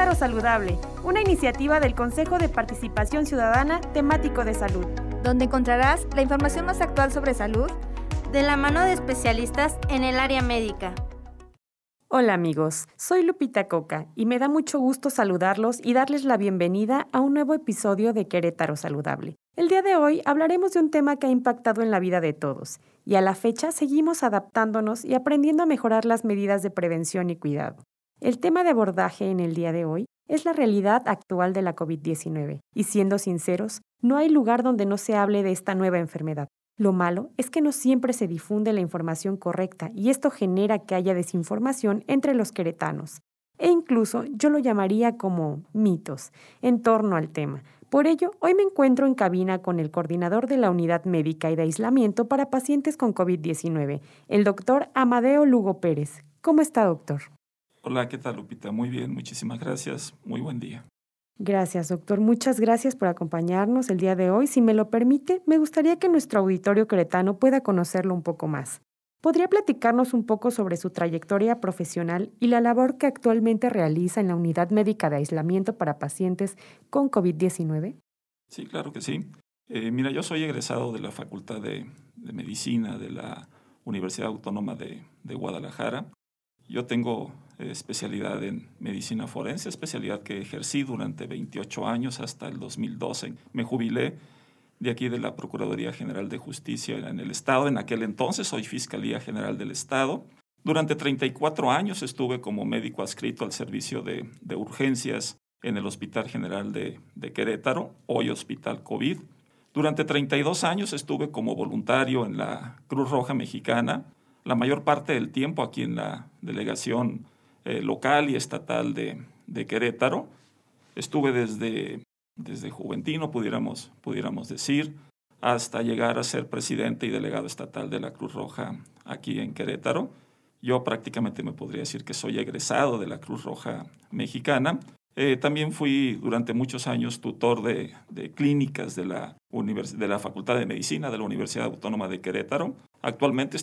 Querétaro Saludable, una iniciativa del Consejo de Participación Ciudadana temático de salud, donde encontrarás la información más actual sobre salud de la mano de especialistas en el área médica. Hola amigos, soy Lupita Coca y me da mucho gusto saludarlos y darles la bienvenida a un nuevo episodio de Querétaro Saludable. El día de hoy hablaremos de un tema que ha impactado en la vida de todos y a la fecha seguimos adaptándonos y aprendiendo a mejorar las medidas de prevención y cuidado. El tema de abordaje en el día de hoy es la realidad actual de la COVID-19 y siendo sinceros, no hay lugar donde no se hable de esta nueva enfermedad. Lo malo es que no siempre se difunde la información correcta y esto genera que haya desinformación entre los queretanos. E incluso yo lo llamaría como mitos en torno al tema. Por ello, hoy me encuentro en cabina con el coordinador de la Unidad Médica y de Aislamiento para Pacientes con COVID-19, el doctor Amadeo Lugo Pérez. ¿Cómo está, doctor? Hola, ¿qué tal, Lupita? Muy bien, muchísimas gracias. Muy buen día. Gracias, doctor. Muchas gracias por acompañarnos el día de hoy. Si me lo permite, me gustaría que nuestro auditorio cretano pueda conocerlo un poco más. ¿Podría platicarnos un poco sobre su trayectoria profesional y la labor que actualmente realiza en la Unidad Médica de Aislamiento para Pacientes con COVID-19? Sí, claro que sí. Eh, mira, yo soy egresado de la Facultad de, Medicina de la Universidad Autónoma de Guadalajara. Yo tengo especialidad en medicina forense, especialidad que ejercí durante 28 años hasta el 2012. Me jubilé de aquí de la Procuraduría General de Justicia en el Estado. En aquel entonces soy Fiscalía General del Estado. Durante 34 años estuve como médico adscrito al servicio de, urgencias en el Hospital General de, de, Querétaro, hoy Hospital COVID. Durante 32 años estuve como voluntario en la Cruz Roja Mexicana, la mayor parte del tiempo aquí en la delegación eh, local y estatal de, de, Querétaro. Estuve desde, desde Juventino, pudiéramos, pudiéramos decir, hasta llegar a ser presidente y delegado estatal de la Cruz Roja aquí en Querétaro. Yo prácticamente me podría decir que soy egresado de la Cruz Roja Mexicana. Eh, también fui durante muchos años tutor de, de clínicas de la, de la Facultad de Medicina de la Universidad Autónoma de Querétaro. Actualmente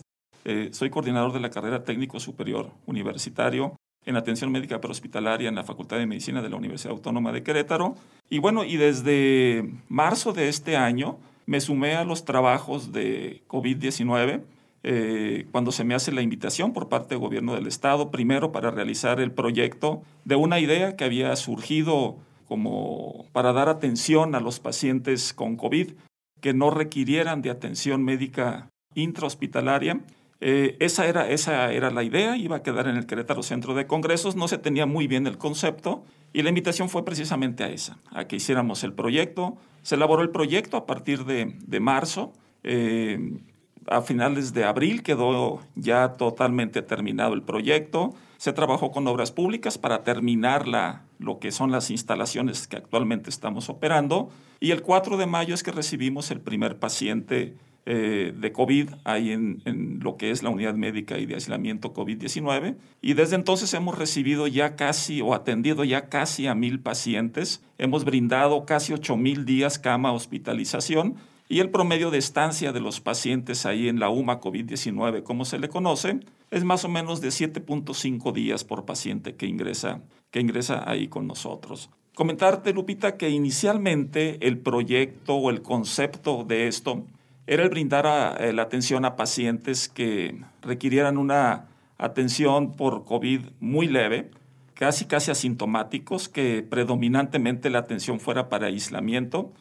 eh, soy coordinador de la carrera técnico superior universitario en atención médica prehospitalaria en la Facultad de Medicina de la Universidad Autónoma de Querétaro. Y bueno, y desde marzo de este año me sumé a los trabajos de COVID-19 eh, cuando se me hace la invitación por parte del gobierno del estado, primero para realizar el proyecto de una idea que había surgido como para dar atención a los pacientes con COVID que no requirieran de atención médica intrahospitalaria eh, esa, era, esa era la idea, iba a quedar en el Querétaro Centro de Congresos, no se tenía muy bien el concepto y la invitación fue precisamente a esa, a que hiciéramos el proyecto. Se elaboró el proyecto a partir de, de marzo. Eh, a finales de abril quedó ya totalmente terminado el proyecto. Se trabajó con obras públicas para terminar la, lo que son las instalaciones que actualmente estamos operando. Y el 4 de mayo es que recibimos el primer paciente eh, de COVID ahí en, en, lo que es la unidad médica y de aislamiento COVID-19. Y desde entonces hemos recibido ya casi o atendido ya casi a mil pacientes. Hemos brindado casi ocho mil días cama hospitalización. Y el promedio de estancia de los pacientes ahí en la UMA COVID-19, como se le conoce, es más o menos de 7.5 días por paciente que ingresa, que ingresa ahí con nosotros. Comentarte, Lupita, que inicialmente el proyecto o el concepto de esto era el brindar eh, la atención a pacientes que requirieran una atención por COVID muy leve, casi casi asintomáticos, que predominantemente la atención fuera para aislamiento.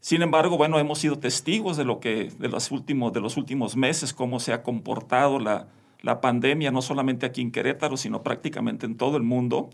Sin embargo, bueno, hemos sido testigos de lo que de los últimos de los últimos meses cómo se ha comportado la, la pandemia no solamente aquí en Querétaro, sino prácticamente en todo el mundo.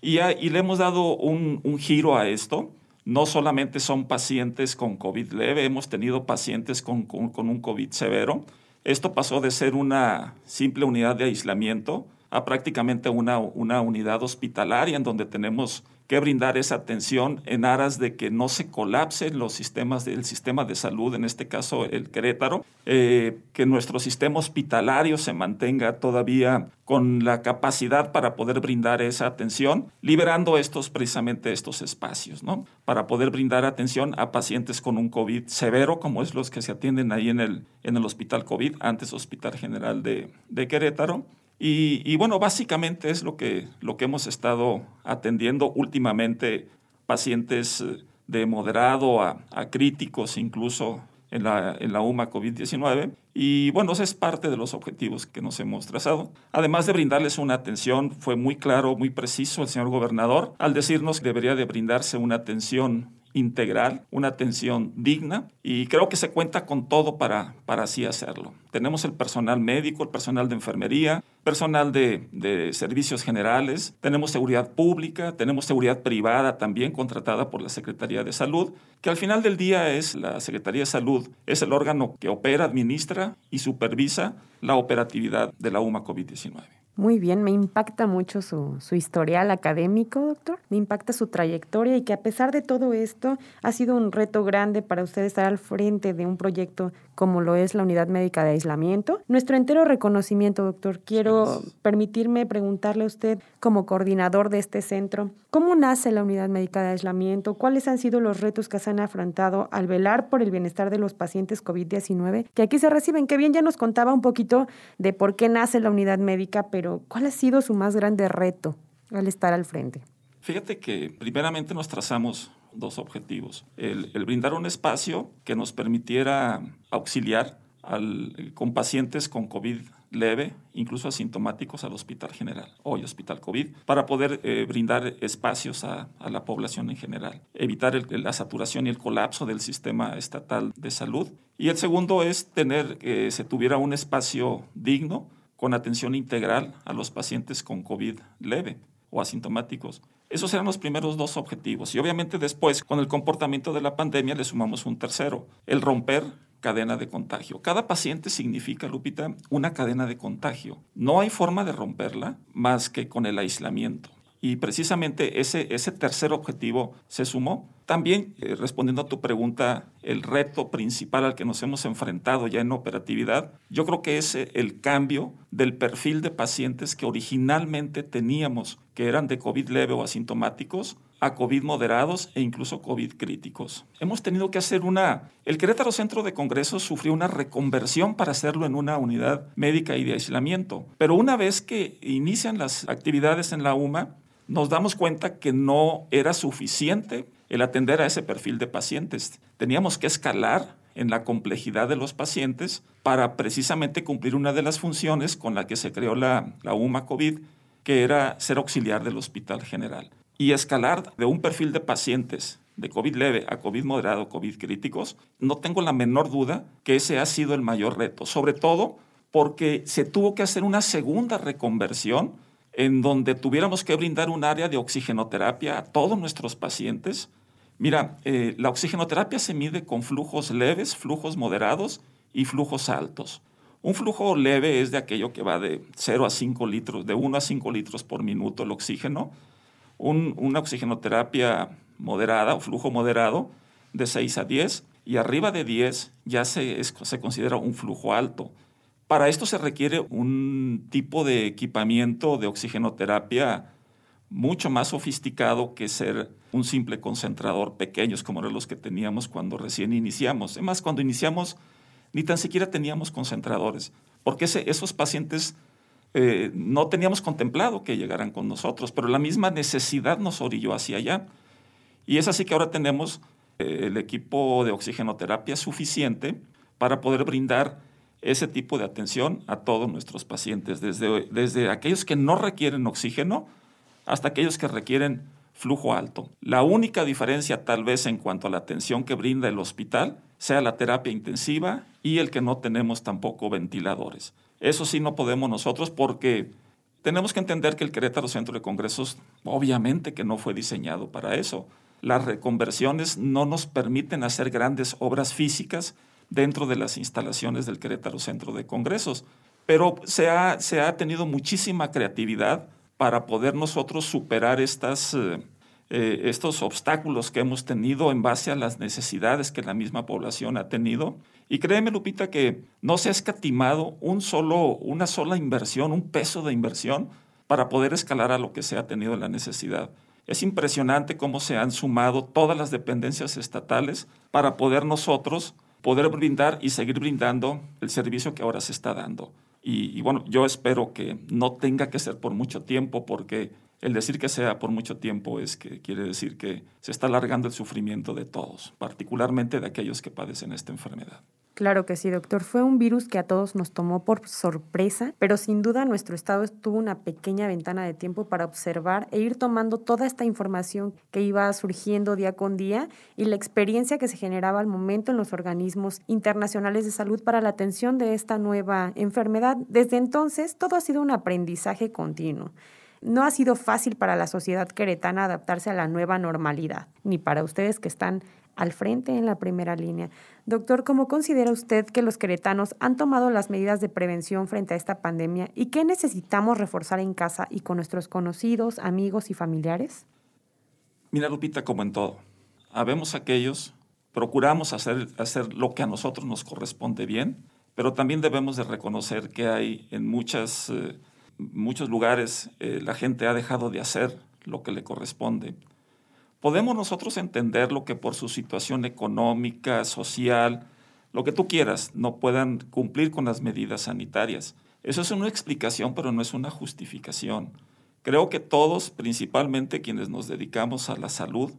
Y, y le hemos dado un, un giro a esto no solamente son pacientes con COVID leve, hemos tenido pacientes con, un COVID severo. Esto pasó de ser una simple unidad de aislamiento a prácticamente una, una unidad hospitalaria en donde tenemos que brindar esa atención en aras de que no se colapsen los sistemas del sistema de salud, en este caso el Querétaro, eh, que nuestro sistema hospitalario se mantenga todavía con la capacidad para poder brindar esa atención, liberando estos precisamente estos espacios, ¿no? Para poder brindar atención a pacientes con un COVID severo, como es los que se atienden ahí en el, en el Hospital COVID, antes Hospital General de, de Querétaro, Y, bueno, básicamente es lo que, lo que hemos estado atendiendo últimamente, pacientes eh, de moderado a, críticos incluso en la, en la UMA COVID-19. Y bueno, ese es parte de los objetivos que nos hemos trazado. Además de brindarles una atención, fue muy claro, muy preciso el señor gobernador al decirnos que debería de brindarse una atención integral, una atención digna y creo que se cuenta con todo para, para así hacerlo. Tenemos el personal médico, el personal de enfermería, personal de, de, servicios generales, tenemos seguridad pública, tenemos seguridad privada también contratada por la Secretaría de Salud, que al final del día es la Secretaría de Salud, es el órgano que opera, administra y supervisa la operatividad de la UMA COVID-19. Muy bien, me impacta mucho su, su, historial académico, doctor. Me impacta su trayectoria y que a pesar de todo esto ha sido un reto grande para usted estar al frente de un proyecto como lo es la Unidad Médica de Aislamiento. Nuestro entero reconocimiento, doctor. Quiero permitirme preguntarle a usted, como coordinador de este centro, ¿cómo nace la Unidad Médica de Aislamiento? ¿Cuáles han sido los retos que se han afrontado al velar por el bienestar de los pacientes COVID-19 que aquí se reciben? Que bien ya nos contaba un poquito de por qué nace la unidad médica, pero ¿cuál ha sido su más grande reto al estar al frente? Fíjate que primeramente nos trazamos dos objetivos. El, brindar un espacio que nos permitiera auxiliar al, con pacientes con COVID leve, incluso asintomáticos, al Hospital General, hoy Hospital COVID, para poder eh, brindar espacios a, la población en general, evitar la saturación y el colapso del sistema estatal de salud. Y el segundo es tener que se tuviera un espacio digno con atención integral a los pacientes con COVID leve o asintomáticos. Esos eran los primeros dos objetivos. Y obviamente después, con el comportamiento de la pandemia, le sumamos un tercero, el romper cadena de contagio. Cada paciente significa, Lupita, una cadena de contagio. No hay forma de romperla más que con el aislamiento. Y precisamente ese, ese tercer objetivo se sumó. También, eh, respondiendo a tu pregunta, el reto principal al que nos hemos enfrentado ya en operatividad, yo creo que es eh, el cambio del perfil de pacientes que originalmente teníamos, que eran de COVID leve o asintomáticos, a COVID moderados e incluso COVID críticos. Hemos tenido que hacer una... El Querétaro Centro de Congresos sufrió una reconversión para hacerlo en una unidad médica y de aislamiento. Pero una vez que inician las actividades en la UMA, nos damos cuenta que no era suficiente el atender a ese perfil de pacientes. Teníamos que escalar en la complejidad de los pacientes para precisamente cumplir una de las funciones con la que se creó la, la UMA COVID, que era ser auxiliar del Hospital General. Y escalar de un perfil de pacientes de COVID leve a COVID moderado, COVID críticos, no tengo la menor duda que ese ha sido el mayor reto, sobre todo porque se tuvo que hacer una segunda reconversión en donde tuviéramos que brindar un área de oxigenoterapia a todos nuestros pacientes. Mira, eh, la oxigenoterapia se mide con flujos leves, flujos moderados y flujos altos. Un flujo leve es de aquello que va de 0 a 5 litros, de 1 a 5 litros por minuto el oxígeno. una oxigenoterapia moderada o flujo moderado de 6 a 10 y arriba de 10 ya se, se considera un flujo alto. Para esto se requiere un tipo de equipamiento de oxigenoterapia mucho más sofisticado que ser un simple concentrador pequeños como eran los que teníamos cuando recién iniciamos. Además, cuando iniciamos ni tan siquiera teníamos concentradores, porque esos pacientes eh, no teníamos contemplado que llegaran con nosotros, pero la misma necesidad nos orilló hacia allá. Y es así que ahora tenemos eh, el equipo de oxigenoterapia suficiente para poder brindar ese tipo de atención a todos nuestros pacientes, desde, desde aquellos que no requieren oxígeno hasta aquellos que requieren flujo alto. La única diferencia tal vez en cuanto a la atención que brinda el hospital sea la terapia intensiva y el que no tenemos tampoco ventiladores. Eso sí no podemos nosotros porque tenemos que entender que el Querétaro Centro de Congresos obviamente que no fue diseñado para eso. Las reconversiones no nos permiten hacer grandes obras físicas dentro de las instalaciones del Querétaro Centro de Congresos. Pero se ha, se ha tenido muchísima creatividad para poder nosotros superar estas, eh, eh, estos obstáculos que hemos tenido en base a las necesidades que la misma población ha tenido. Y créeme, Lupita, que no se ha escatimado un solo, una sola inversión, un peso de inversión para poder escalar a lo que se ha tenido la necesidad. Es impresionante cómo se han sumado todas las dependencias estatales para poder nosotros poder brindar y seguir brindando el servicio que ahora se está dando. Y, bueno, yo espero que no tenga que ser por mucho tiempo porque el decir que sea por mucho tiempo es que quiere decir que se está alargando el sufrimiento de todos, particularmente de aquellos que padecen esta enfermedad. Claro que sí, doctor. Fue un virus que a todos nos tomó por sorpresa, pero sin duda nuestro estado tuvo una pequeña ventana de tiempo para observar e ir tomando toda esta información que iba surgiendo día con día y la experiencia que se generaba al momento en los organismos internacionales de salud para la atención de esta nueva enfermedad. Desde entonces, todo ha sido un aprendizaje continuo. No ha sido fácil para la sociedad queretana adaptarse a la nueva normalidad, ni para ustedes que están al frente en la primera línea. Doctor, ¿cómo considera usted que los queretanos han tomado las medidas de prevención frente a esta pandemia y qué necesitamos reforzar en casa y con nuestros conocidos, amigos y familiares? Mira, Lupita, como en todo, habemos aquellos, procuramos hacer, hacer lo que a nosotros nos corresponde bien, pero también debemos de reconocer que hay en muchas... Eh, muchos lugares eh, la gente ha dejado de hacer lo que le corresponde. Podemos nosotros entender lo que por su situación económica, social, lo que tú quieras, no puedan cumplir con las medidas sanitarias. Eso es una explicación, pero no es una justificación. Creo que todos, principalmente quienes nos dedicamos a la salud,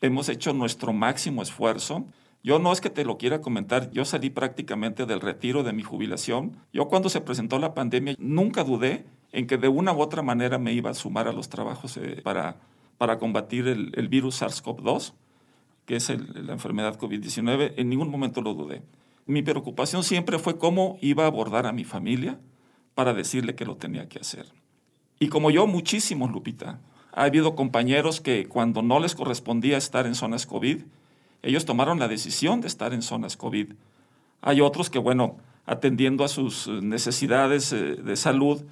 hemos hecho nuestro máximo esfuerzo. Yo no es que te lo quiera comentar, yo salí prácticamente del retiro de mi jubilación. Yo cuando se presentó la pandemia nunca dudé en que de una u otra manera me iba a sumar a los trabajos eh, para, para combatir el, virus SARS-CoV-2, que es la enfermedad COVID-19. En ningún momento lo dudé. Mi preocupación siempre fue cómo iba a abordar a mi familia para decirle que lo tenía que hacer. Y como yo, muchísimos, Lupita. Ha habido compañeros que cuando no les correspondía estar en zonas COVID, ellos tomaron la decisión de estar en zonas COVID. Hay otros que, bueno, atendiendo a sus necesidades eh, de salud,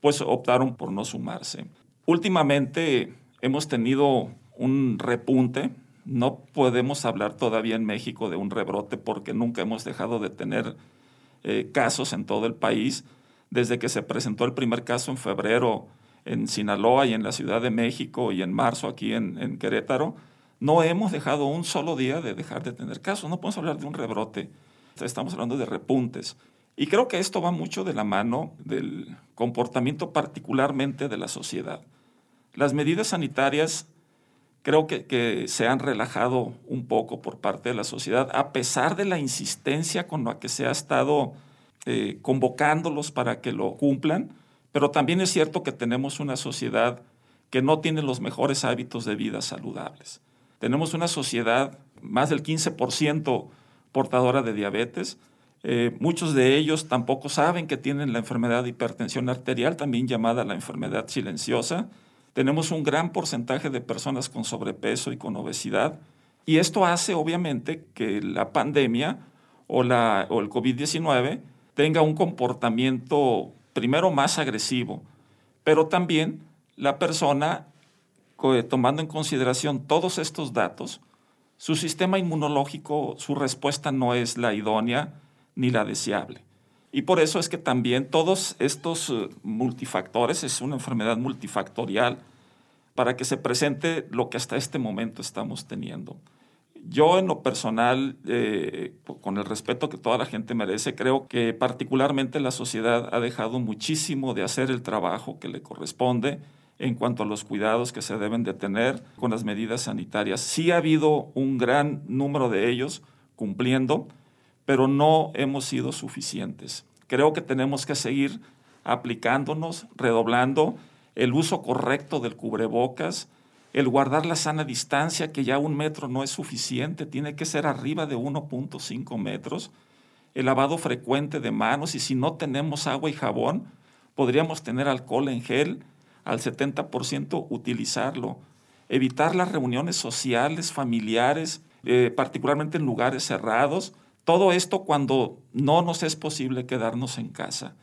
pues optaron por no sumarse. Últimamente hemos tenido un repunte. No podemos hablar todavía en México de un rebrote porque nunca hemos dejado de tener eh, casos en todo el país. Desde que se presentó el primer caso en febrero en Sinaloa y en la Ciudad de México y en marzo aquí en, en Querétaro, no hemos dejado un solo día de dejar de tener casos. No podemos hablar de un rebrote. Estamos hablando de repuntes. Y creo que esto va mucho de la mano del comportamiento particularmente de la sociedad. Las medidas sanitarias creo que, se han relajado un poco por parte de la sociedad, a pesar de la insistencia con la que se ha estado eh, convocándolos para que lo cumplan, pero también es cierto que tenemos una sociedad que no tiene los mejores hábitos de vida saludables. Tenemos una sociedad, más del 15% portadora de diabetes, eh, muchos de ellos tampoco saben que tienen la enfermedad de hipertensión arterial, también llamada la enfermedad silenciosa. Tenemos un gran porcentaje de personas con sobrepeso y con obesidad. Y esto hace, obviamente, que la pandemia o, la, o el COVID-19 tenga un comportamiento, primero, más agresivo, pero también la persona, tomando en consideración todos estos datos, su sistema inmunológico, su respuesta no es la idónea, ni la deseable. Y por eso es que también todos estos eh, multifactores, es una enfermedad multifactorial, para que se presente lo que hasta este momento estamos teniendo. Yo en lo personal, eh, con el respeto que toda la gente merece, creo que particularmente la sociedad ha dejado muchísimo de hacer el trabajo que le corresponde en cuanto a los cuidados que se deben de tener con las medidas sanitarias. Sí ha habido un gran número de ellos cumpliendo, pero no hemos sido suficientes. Creo que tenemos que seguir aplicándonos, redoblando el uso correcto del cubrebocas, el guardar la sana distancia, que ya un metro no es suficiente, tiene que ser arriba de 1.5 metros, el lavado frecuente de manos y si no tenemos agua y jabón, podríamos tener alcohol en gel, al 70% utilizarlo, evitar las reuniones sociales, familiares, eh, particularmente en lugares cerrados, todo esto cuando no nos es posible quedarnos en casa.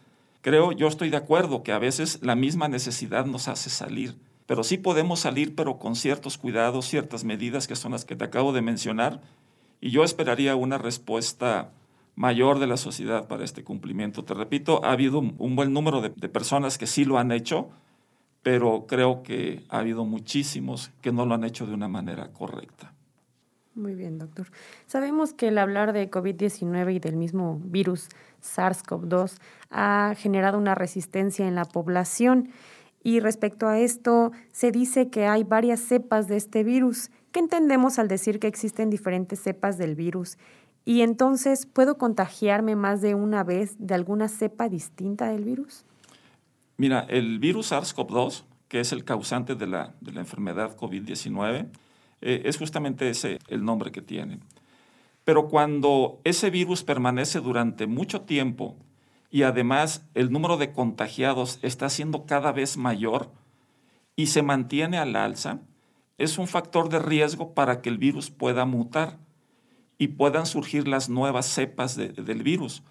Creo, yo estoy de acuerdo que a veces la misma necesidad nos hace salir, pero sí podemos salir, pero con ciertos cuidados, ciertas medidas que son las que te acabo de mencionar, y yo esperaría una respuesta mayor de la sociedad para este cumplimiento. Te repito, ha habido un buen número de, de personas que sí lo han hecho, pero creo que ha habido muchísimos que no lo han hecho de una manera correcta. Muy bien, doctor. Sabemos que el hablar de COVID-19 y del mismo virus SARS-CoV-2 ha generado una resistencia en la población. Y respecto a esto, se dice que hay varias cepas de este virus. ¿Qué entendemos al decir que existen diferentes cepas del virus? Y entonces, ¿puedo contagiarme más de una vez de alguna cepa distinta del virus? Mira, el virus SARS-CoV-2, que es el causante de la, de la enfermedad COVID-19, eh, es justamente ese el nombre que tiene. Pero cuando ese virus permanece durante mucho tiempo y además el número de contagiados está siendo cada vez mayor y se mantiene al alza, es un factor de riesgo para que el virus pueda mutar y puedan surgir las nuevas cepas del virus,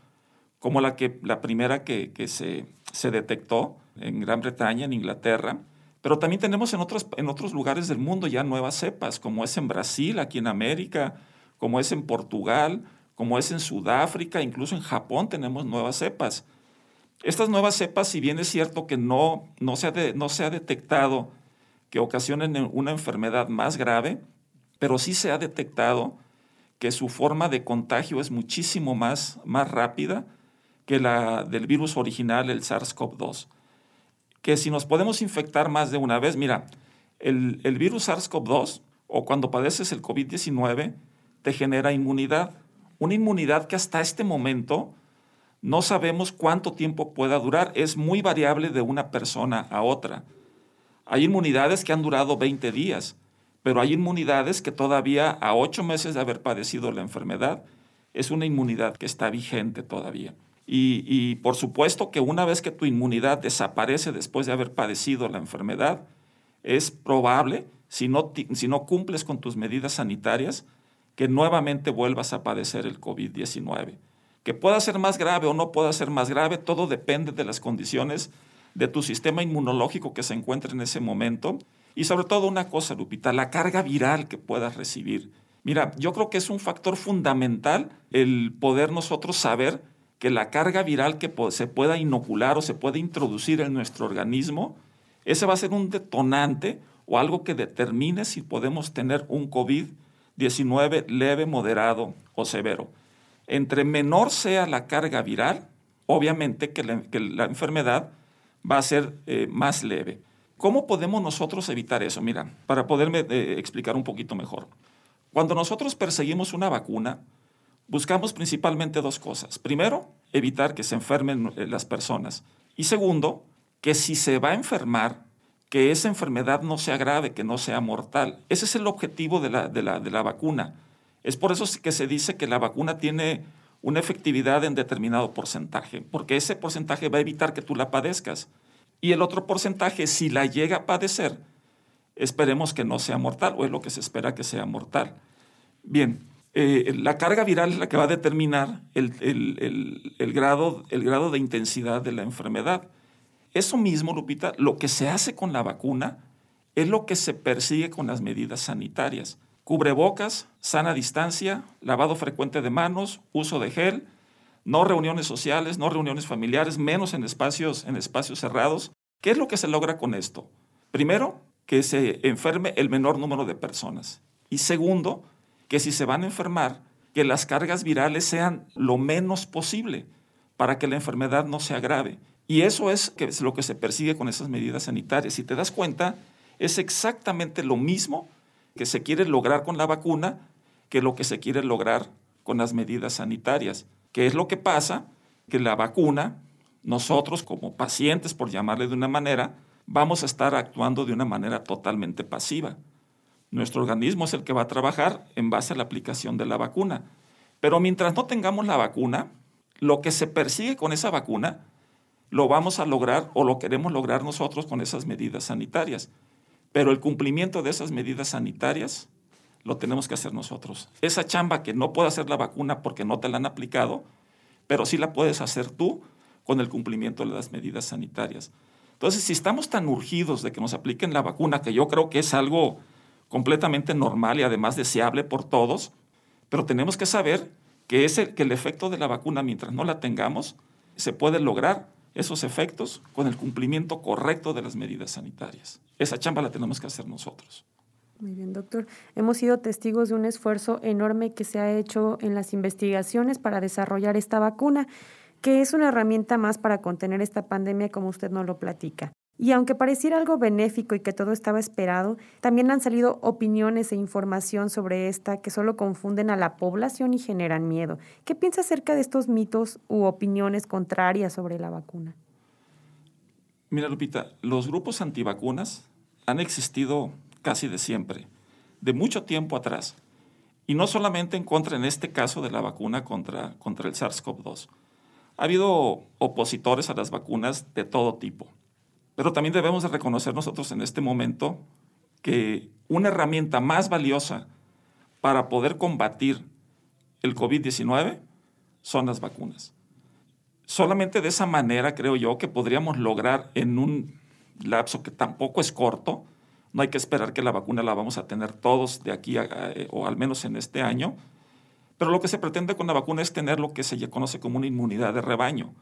como la, que, la primera que, se, se detectó en Gran Bretaña, en Inglaterra, pero también tenemos en otros, en otros lugares del mundo ya nuevas cepas, como es en Brasil, aquí en América, como es en Portugal, como es en Sudáfrica, incluso en Japón tenemos nuevas cepas. Estas nuevas cepas, si bien es cierto que no, no, se, ha no se ha detectado que ocasionen una enfermedad más grave, pero sí se ha detectado que su forma de contagio es muchísimo más, más rápida que la del virus original, el SARS-CoV-2 que si nos podemos infectar más de una vez, mira, el, virus SARS-CoV-2 o cuando padeces el COVID-19 te genera inmunidad. Una inmunidad que hasta este momento no sabemos cuánto tiempo pueda durar. Es muy variable de una persona a otra. Hay inmunidades que han durado 20 días, pero hay inmunidades que todavía a 8 meses de haber padecido la enfermedad es una inmunidad que está vigente todavía. Y, por supuesto que una vez que tu inmunidad desaparece después de haber padecido la enfermedad, es probable, si no, si no cumples con tus medidas sanitarias, que nuevamente vuelvas a padecer el COVID-19. Que pueda ser más grave o no pueda ser más grave, todo depende de las condiciones de tu sistema inmunológico que se encuentre en ese momento. Y sobre todo una cosa, Lupita, la carga viral que puedas recibir. Mira, yo creo que es un factor fundamental el poder nosotros saber que la carga viral que se pueda inocular o se pueda introducir en nuestro organismo, ese va a ser un detonante o algo que determine si podemos tener un COVID-19 leve, moderado o severo. Entre menor sea la carga viral, obviamente que la, enfermedad va a ser eh, más leve. ¿Cómo podemos nosotros evitar eso? Mira, para poderme eh, explicar un poquito mejor. Cuando nosotros perseguimos una vacuna, buscamos principalmente dos cosas. Primero, evitar que se enfermen eh, las personas. Y segundo, que si se va a enfermar, que esa enfermedad no sea grave, que no sea mortal. Ese es el objetivo de la, de la, vacuna. Es por eso que se dice que la vacuna tiene una efectividad en determinado porcentaje, porque ese porcentaje va a evitar que tú la padezcas. Y el otro porcentaje, si la llega a padecer, esperemos que no sea mortal, o es lo que se espera que sea mortal. Bien, eh, la carga viral es la que va a determinar el, grado, el grado de intensidad de la enfermedad. Eso mismo, Lupita, lo que se hace con la vacuna es lo que se persigue con las medidas sanitarias. Cubrebocas, sana distancia, lavado frecuente de manos, uso de gel, no reuniones sociales, no reuniones familiares, menos en espacios, en espacios cerrados. ¿Qué es lo que se logra con esto? Primero, que se enferme el menor número de personas. Y segundo, que si se van a enfermar, que las cargas virales sean lo menos posible para que la enfermedad no se agrave. Y eso es, lo que se persigue con esas medidas sanitarias. Si te das cuenta, es exactamente lo mismo que se quiere lograr con la vacuna que lo que se quiere lograr con las medidas sanitarias. ¿Qué es lo que pasa? Que la vacuna, nosotros como pacientes, por llamarle de una manera, vamos a estar actuando de una manera totalmente pasiva. Nuestro organismo es el que va a trabajar en base a la aplicación de la vacuna. Pero mientras no tengamos la vacuna, lo que se persigue con esa vacuna lo vamos a lograr o lo queremos lograr nosotros con esas medidas sanitarias. Pero el cumplimiento de esas medidas sanitarias lo tenemos que hacer nosotros. Esa chamba que no puede hacer la vacuna porque no te la han aplicado, pero sí la puedes hacer tú con el cumplimiento de las medidas sanitarias. Entonces, si estamos tan urgidos de que nos apliquen la vacuna, que yo creo que es algo completamente normal y además deseable por todos, pero tenemos que saber que, es el, que el efecto de la vacuna, mientras no la tengamos, se puede lograr esos efectos con el cumplimiento correcto de las medidas sanitarias. Esa chamba la tenemos que hacer nosotros. Muy bien, doctor. Hemos sido testigos de un esfuerzo enorme que se ha hecho en las investigaciones para desarrollar esta vacuna, que es una herramienta más para contener esta pandemia, como usted nos lo platica. Y aunque pareciera algo benéfico y que todo estaba esperado, también han salido opiniones e información sobre esta que solo confunden a la población y generan miedo. ¿Qué piensa acerca de estos mitos u opiniones contrarias sobre la vacuna? Mira, Lupita, los grupos antivacunas han existido casi de siempre, de mucho tiempo atrás. Y no solamente en contra, en este caso, de la vacuna contra, contra el SARS-CoV-2. Ha habido opositores a las vacunas de todo tipo pero también debemos de reconocer nosotros en este momento que una herramienta más valiosa para poder combatir el COVID-19 son las vacunas. Solamente de esa manera creo yo que podríamos lograr en un lapso que tampoco es corto, no hay que esperar que la vacuna la vamos a tener todos de aquí eh, o al menos en este año, pero lo que se pretende con la vacuna es tener lo que se conoce como una inmunidad de rebaño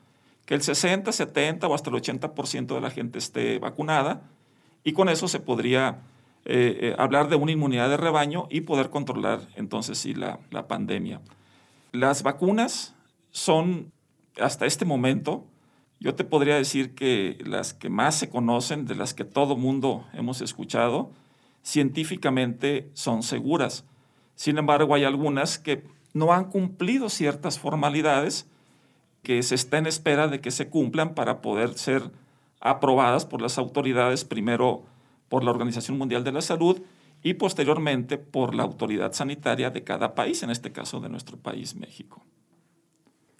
que el 60, 70 o hasta el 80% de la gente esté vacunada y con eso se podría eh, eh, hablar de una inmunidad de rebaño y poder controlar entonces sí la, la pandemia. Las vacunas son, hasta este momento, yo te podría decir que las que más se conocen, de las que todo mundo hemos escuchado, científicamente son seguras. Sin embargo, hay algunas que no han cumplido ciertas formalidades que se está en espera de que se cumplan para poder ser aprobadas por las autoridades, primero por la Organización Mundial de la Salud y posteriormente por la autoridad sanitaria de cada país, en este caso de nuestro país, México.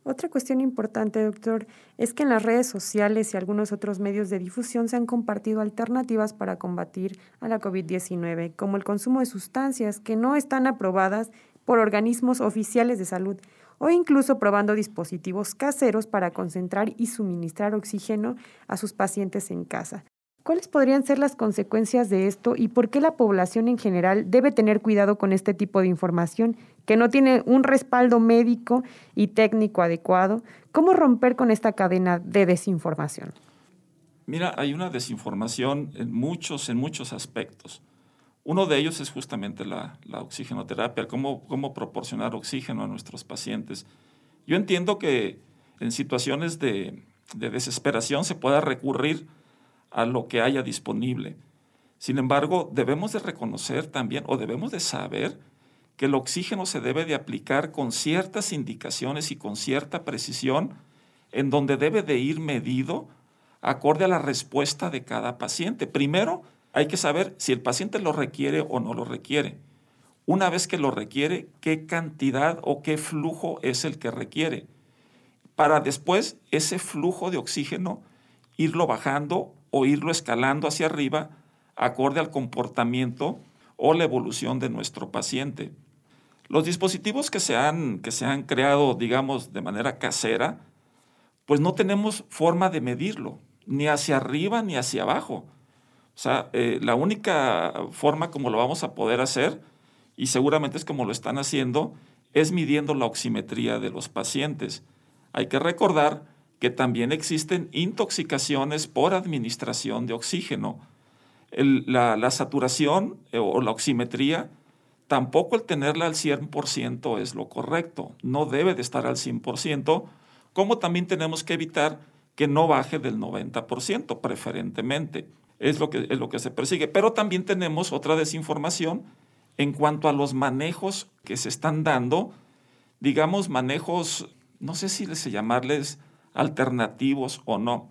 Otra cuestión importante, doctor, es que en las redes sociales y algunos otros medios de difusión se han compartido alternativas para combatir a la COVID-19, como el consumo de sustancias que no están aprobadas por organismos oficiales de salud o incluso probando dispositivos caseros para concentrar y suministrar oxígeno a sus pacientes en casa. ¿Cuáles podrían ser las consecuencias de esto y por qué la población en general debe tener cuidado con este tipo de información que no tiene un respaldo médico y técnico adecuado? ¿Cómo romper con esta cadena de desinformación? Mira, hay una desinformación en muchos, en muchos aspectos. Uno de ellos es justamente la, oxigenoterapia, cómo, proporcionar oxígeno a nuestros pacientes. Yo entiendo que en situaciones de, desesperación se pueda recurrir a lo que haya disponible. Sin embargo, debemos de reconocer también o debemos de saber que el oxígeno se debe de aplicar con ciertas indicaciones y con cierta precisión en donde debe de ir medido acorde a la respuesta de cada paciente. Primero, hay que saber si el paciente lo requiere o no lo requiere. Una vez que lo requiere, qué cantidad o qué flujo es el que requiere. Para después ese flujo de oxígeno irlo bajando o irlo escalando hacia arriba acorde al comportamiento o la evolución de nuestro paciente. Los dispositivos que se han, que se han creado, digamos, de manera casera, pues no tenemos forma de medirlo, ni hacia arriba ni hacia abajo. O sea, eh, la única forma como lo vamos a poder hacer, y seguramente es como lo están haciendo, es midiendo la oximetría de los pacientes. Hay que recordar que también existen intoxicaciones por administración de oxígeno. la, saturación eh, o la oximetría, tampoco el tenerla al 100% es lo correcto. No debe de estar al 100%, como también tenemos que evitar que no baje del 90%, preferentemente es lo que, es lo que se persigue. Pero también tenemos otra desinformación en cuanto a los manejos que se están dando, digamos, manejos, no sé si les llamarles alternativos o no,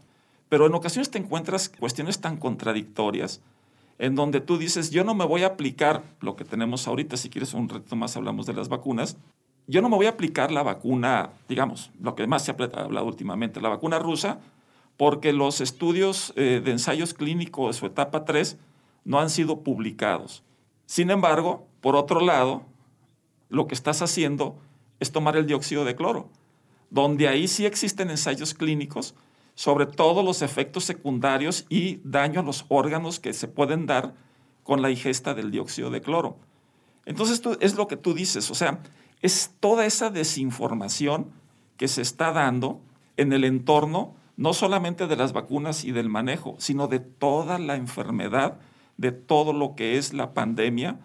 pero en ocasiones te encuentras cuestiones tan contradictorias en donde tú dices, yo no me voy a aplicar lo que tenemos ahorita, si quieres un reto más hablamos de las vacunas, yo no me voy a aplicar la vacuna, digamos, lo que más se ha hablado últimamente, la vacuna rusa, porque los estudios eh, de ensayos clínicos de su etapa 3 no han sido publicados. Sin embargo, por otro lado, lo que estás haciendo es tomar el dióxido de cloro, donde ahí sí existen ensayos clínicos sobre todos los efectos secundarios y daño a los órganos que se pueden dar con la ingesta del dióxido de cloro. Entonces, esto es lo que tú dices, o sea, es toda esa desinformación que se está dando en el entorno no solamente de las vacunas y del manejo, sino de toda la enfermedad de todo lo que es la pandemia,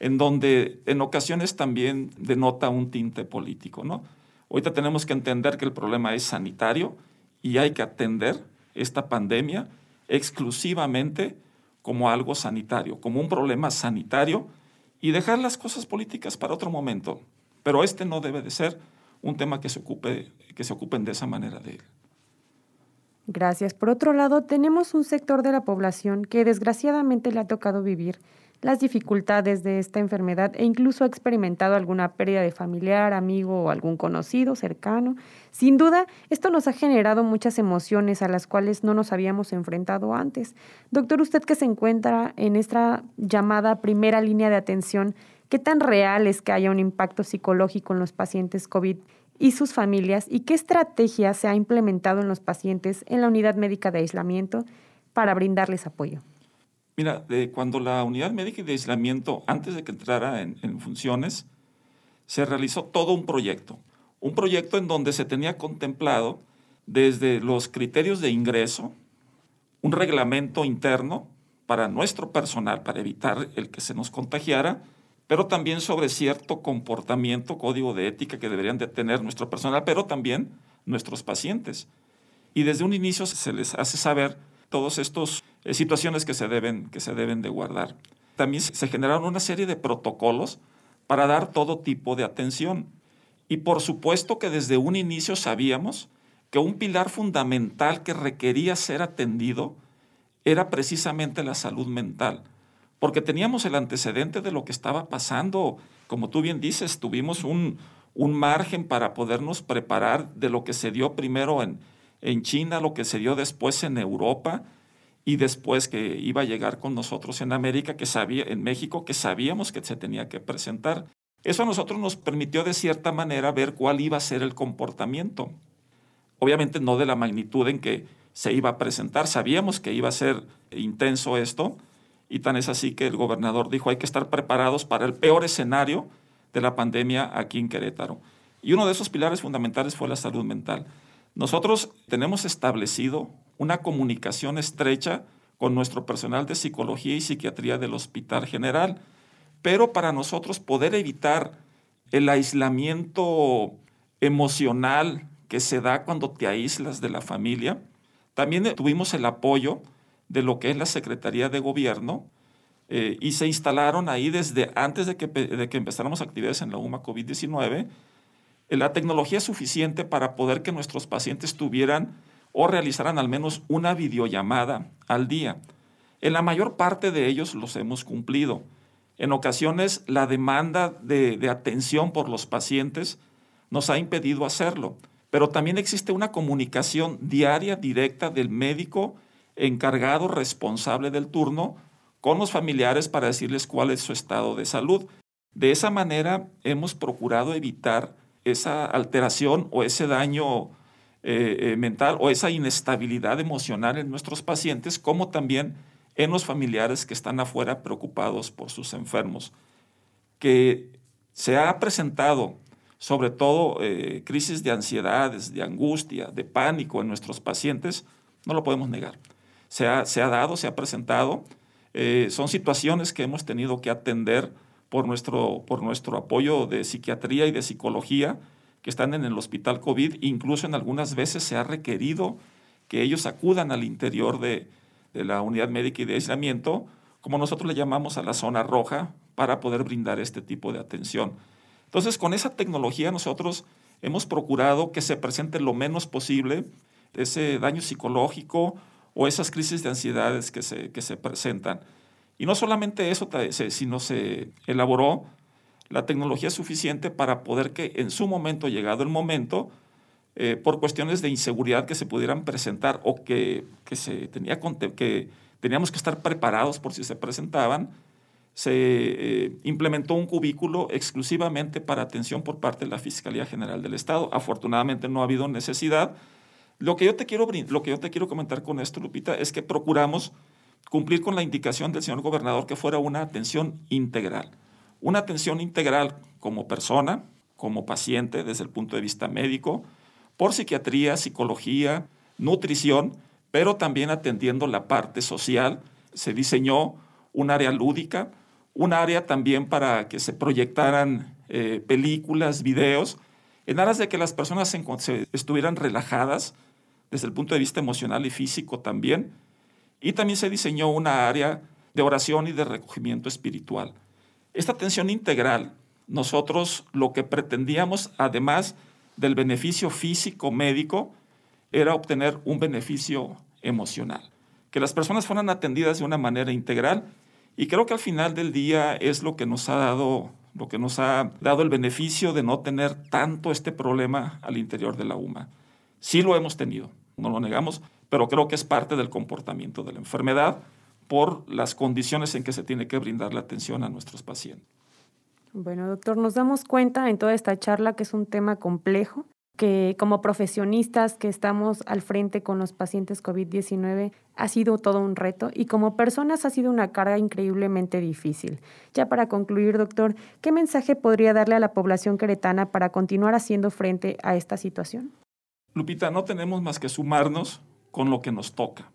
en donde en ocasiones también denota un tinte político. ¿no? Ahorita tenemos que entender que el problema es sanitario y hay que atender esta pandemia exclusivamente como algo sanitario, como un problema sanitario y dejar las cosas políticas para otro momento. Pero este no debe de ser un tema que se, ocupe, que se ocupen de esa manera de él. Gracias. Por otro lado, tenemos un sector de la población que desgraciadamente le ha tocado vivir las dificultades de esta enfermedad e incluso ha experimentado alguna pérdida de familiar, amigo o algún conocido cercano. Sin duda, esto nos ha generado muchas emociones a las cuales no nos habíamos enfrentado antes. Doctor, usted que se encuentra en esta llamada primera línea de atención, ¿qué tan real es que haya un impacto psicológico en los pacientes COVID y sus familias y qué estrategia se ha implementado en los pacientes en la unidad médica de aislamiento para brindarles apoyo? Mira, cuando la unidad médica de aislamiento, antes de que entrara en, en funciones, se realizó todo un proyecto. Un proyecto en donde se tenía contemplado desde los criterios de ingreso, un reglamento interno para nuestro personal, para evitar el que se nos contagiara, pero también sobre cierto comportamiento, código de ética que deberían de tener nuestro personal, pero también nuestros pacientes. Y desde un inicio se les hace saber todas estas eh, situaciones que se, deben, que se deben de guardar. También se generaron una serie de protocolos para dar todo tipo de atención. Y por supuesto que desde un inicio sabíamos que un pilar fundamental que requería ser atendido era precisamente la salud mental, porque teníamos el antecedente de lo que estaba pasando. Como tú bien dices, tuvimos un, un margen para podernos preparar de lo que se dio primero en, en China, lo que se dio después en Europa y después que iba a llegar con nosotros en América, que sabía, en México, que sabíamos que se tenía que presentar. Eso a nosotros nos permitió de cierta manera ver cuál iba a ser el comportamiento. Obviamente no de la magnitud en que se iba a presentar, sabíamos que iba a ser intenso esto, y tan es así que el gobernador dijo hay que estar preparados para el peor escenario de la pandemia aquí en Querétaro. Y uno de esos pilares fundamentales fue la salud mental. Nosotros tenemos establecido una comunicación estrecha con nuestro personal de psicología y psiquiatría del Hospital General, pero para nosotros poder evitar el aislamiento emocional que se da cuando te aíslas de la familia, también tuvimos el apoyo de lo que es la Secretaría de Gobierno eh, y se instalaron ahí desde antes de que, de que empezáramos actividades en la UMA COVID-19 la tecnología suficiente para poder que nuestros pacientes tuvieran o realizaran al menos una videollamada al día. En la mayor parte de ellos los hemos cumplido. En ocasiones la demanda de, de atención por los pacientes nos ha impedido hacerlo, pero también existe una comunicación diaria directa del médico encargado responsable del turno con los familiares para decirles cuál es su estado de salud. De esa manera hemos procurado evitar esa alteración o ese daño eh, eh, mental o esa inestabilidad emocional en nuestros pacientes, como también en los familiares que están afuera preocupados por sus enfermos. Que se ha presentado sobre todo eh, crisis de ansiedades, de angustia, de pánico en nuestros pacientes, no lo podemos negar. Se ha, se ha dado, se ha presentado. son situaciones que hemos tenido que atender por nuestro, por nuestro apoyo de psiquiatría y de psicología que están en el hospital COVID. Incluso en algunas veces se ha requerido que ellos acudan al interior de, de la unidad médica y de aislamiento, como nosotros le llamamos a la zona roja, para poder brindar este tipo de atención. Entonces, con esa tecnología nosotros hemos procurado que se presente lo menos posible ese daño psicológico o esas crisis de ansiedades que se, que se presentan. Y no solamente eso, sino se elaboró la tecnología suficiente para poder que en su momento, llegado el momento, eh, por cuestiones de inseguridad que se pudieran presentar o que, que, se tenía, que teníamos que estar preparados por si se presentaban, se eh, implementó un cubículo exclusivamente para atención por parte de la Fiscalía General del Estado. Afortunadamente no ha habido necesidad. Lo que yo te quiero, lo que yo te quiero comentar con esto, Lupita, es que procuramos cumplir con la indicación del señor gobernador que fuera una atención integral. Una atención integral como persona, como paciente desde el punto de vista médico, por psiquiatría, psicología, nutrición, pero también atendiendo la parte social. Se diseñó un área lúdica, un área también para que se proyectaran eh, películas, videos, en aras de que las personas se, estuvieran relajadas desde el punto de vista emocional y físico también. Y también se diseñó una área de oración y de recogimiento espiritual. Esta atención integral, nosotros lo que pretendíamos, además del beneficio físico médico, era obtener un beneficio emocional, que las personas fueran atendidas de una manera integral y creo que al final del día es lo que nos ha dado lo que nos ha dado el beneficio de no tener tanto este problema al interior de la UMA. Sí lo hemos tenido, no lo negamos, pero creo que es parte del comportamiento de la enfermedad por las condiciones en que se tiene que brindar la atención a nuestros pacientes. Bueno, doctor, nos damos cuenta en toda esta charla que es un tema complejo, que como profesionistas que estamos al frente con los pacientes COVID-19 ha sido todo un reto y como personas ha sido una carga increíblemente difícil. Ya para concluir, doctor, ¿qué mensaje podría darle a la población queretana para continuar haciendo frente a esta situación? Lupita, no tenemos más que sumarnos con lo que nos toca.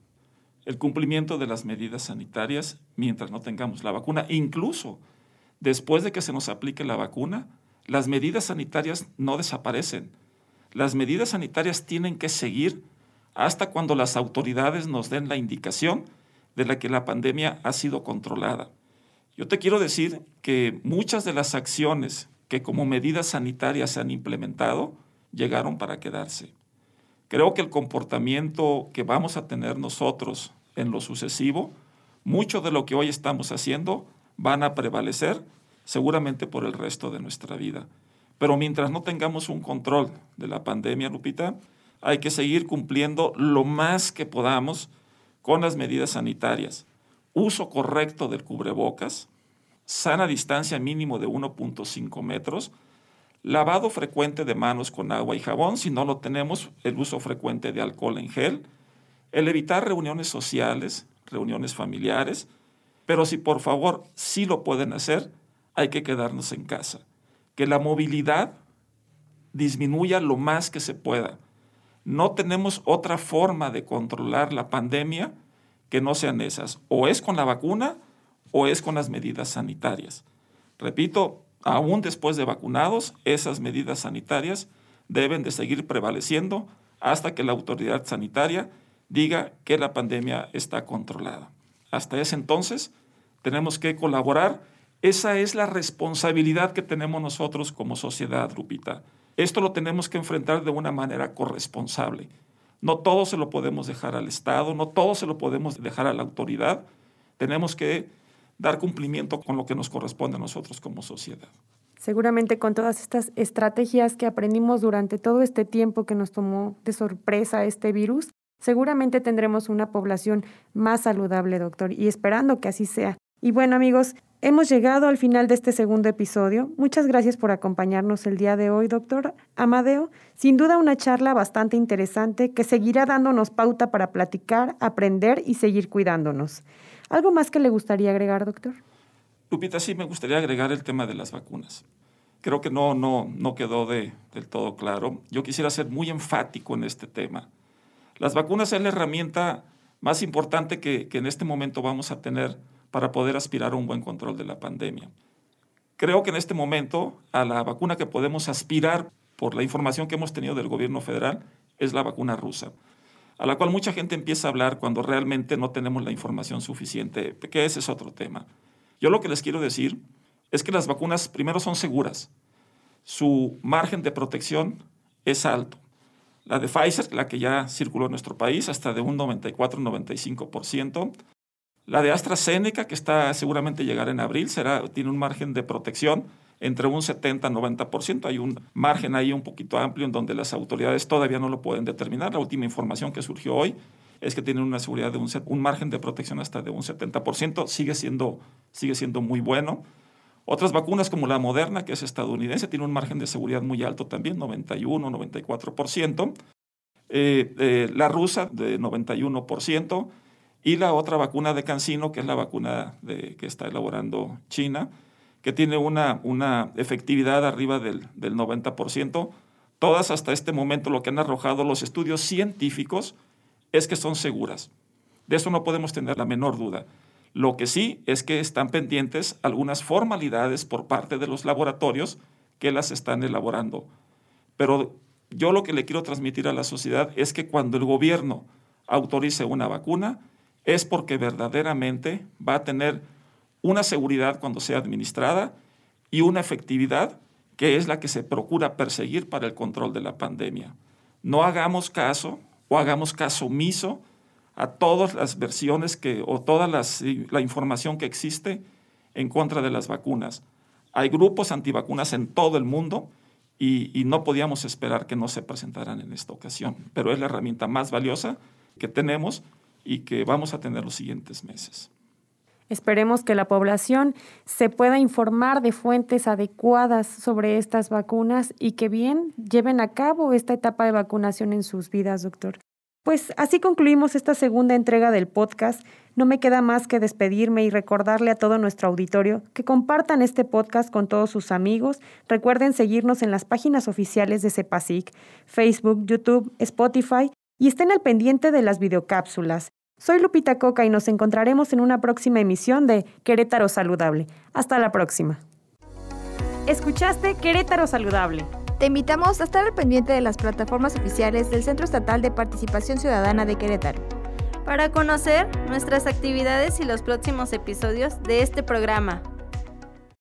El cumplimiento de las medidas sanitarias mientras no tengamos la vacuna. Incluso después de que se nos aplique la vacuna, las medidas sanitarias no desaparecen las medidas sanitarias tienen que seguir hasta cuando las autoridades nos den la indicación de la que la pandemia ha sido controlada. Yo te quiero decir que muchas de las acciones que como medidas sanitarias se han implementado llegaron para quedarse. Creo que el comportamiento que vamos a tener nosotros en lo sucesivo, mucho de lo que hoy estamos haciendo van a prevalecer seguramente por el resto de nuestra vida. Pero mientras no tengamos un control de la pandemia, Lupita, hay que seguir cumpliendo lo más que podamos con las medidas sanitarias. Uso correcto del cubrebocas, sana distancia mínimo de 1.5 metros, lavado frecuente de manos con agua y jabón, si no lo tenemos, el uso frecuente de alcohol en gel, el evitar reuniones sociales, reuniones familiares, pero si por favor sí lo pueden hacer, hay que quedarnos en casa que la movilidad disminuya lo más que se pueda. No tenemos otra forma de controlar la pandemia que no sean esas. O es con la vacuna o es con las medidas sanitarias. Repito, aún después de vacunados, esas medidas sanitarias deben de seguir prevaleciendo hasta que la autoridad sanitaria diga que la pandemia está controlada. Hasta ese entonces, tenemos que colaborar esa es la responsabilidad que tenemos nosotros como sociedad, Lupita. Esto lo tenemos que enfrentar de una manera corresponsable. No todo se lo podemos dejar al Estado, no todo se lo podemos dejar a la autoridad. Tenemos que dar cumplimiento con lo que nos corresponde a nosotros como sociedad. Seguramente con todas estas estrategias que aprendimos durante todo este tiempo que nos tomó de sorpresa este virus, seguramente tendremos una población más saludable, doctor, y esperando que así sea. Y bueno amigos, hemos llegado al final de este segundo episodio. Muchas gracias por acompañarnos el día de hoy, doctor Amadeo. Sin duda una charla bastante interesante que seguirá dándonos pauta para platicar, aprender y seguir cuidándonos. ¿Algo más que le gustaría agregar, doctor? Lupita, sí me gustaría agregar el tema de las vacunas. Creo que no, no, no quedó de, del todo claro. Yo quisiera ser muy enfático en este tema. Las vacunas es la herramienta más importante que, que en este momento vamos a tener para poder aspirar a un buen control de la pandemia. Creo que en este momento a la vacuna que podemos aspirar por la información que hemos tenido del gobierno federal es la vacuna rusa, a la cual mucha gente empieza a hablar cuando realmente no tenemos la información suficiente, que ese es otro tema. Yo lo que les quiero decir es que las vacunas primero son seguras, su margen de protección es alto. La de Pfizer, la que ya circuló en nuestro país, hasta de un 94-95%, la de AstraZeneca, que está seguramente llegar en abril, será, tiene un margen de protección entre un 70-90%. Hay un margen ahí un poquito amplio en donde las autoridades todavía no lo pueden determinar. La última información que surgió hoy es que tienen una seguridad de un, un margen de protección hasta de un 70%. Sigue siendo, sigue siendo muy bueno. Otras vacunas como la Moderna, que es estadounidense, tiene un margen de seguridad muy alto también, 91-94%. Eh, eh, la rusa de 91% y la otra vacuna de Cancino, que es la vacuna de, que está elaborando China, que tiene una, una efectividad arriba del, del 90%. Todas hasta este momento lo que han arrojado los estudios científicos es que son seguras. De eso no podemos tener la menor duda. Lo que sí es que están pendientes algunas formalidades por parte de los laboratorios que las están elaborando. Pero yo lo que le quiero transmitir a la sociedad es que cuando el gobierno autorice una vacuna, es porque verdaderamente va a tener una seguridad cuando sea administrada y una efectividad que es la que se procura perseguir para el control de la pandemia. No hagamos caso o hagamos caso omiso a todas las versiones que, o toda la información que existe en contra de las vacunas. Hay grupos antivacunas en todo el mundo y, no podíamos esperar que no se presentaran en esta ocasión, pero es la herramienta más valiosa que tenemos y que vamos a tener los siguientes meses. Esperemos que la población se pueda informar de fuentes adecuadas sobre estas vacunas y que bien lleven a cabo esta etapa de vacunación en sus vidas, doctor. Pues así concluimos esta segunda entrega del podcast. No me queda más que despedirme y recordarle a todo nuestro auditorio que compartan este podcast con todos sus amigos. Recuerden seguirnos en las páginas oficiales de CEPASIC, Facebook, YouTube, Spotify y estén al pendiente de las videocápsulas. Soy Lupita Coca y nos encontraremos en una próxima emisión de Querétaro Saludable. Hasta la próxima. Escuchaste Querétaro Saludable. Te invitamos a estar al pendiente de las plataformas oficiales del Centro Estatal de Participación Ciudadana de Querétaro. Para conocer nuestras actividades y los próximos episodios de este programa.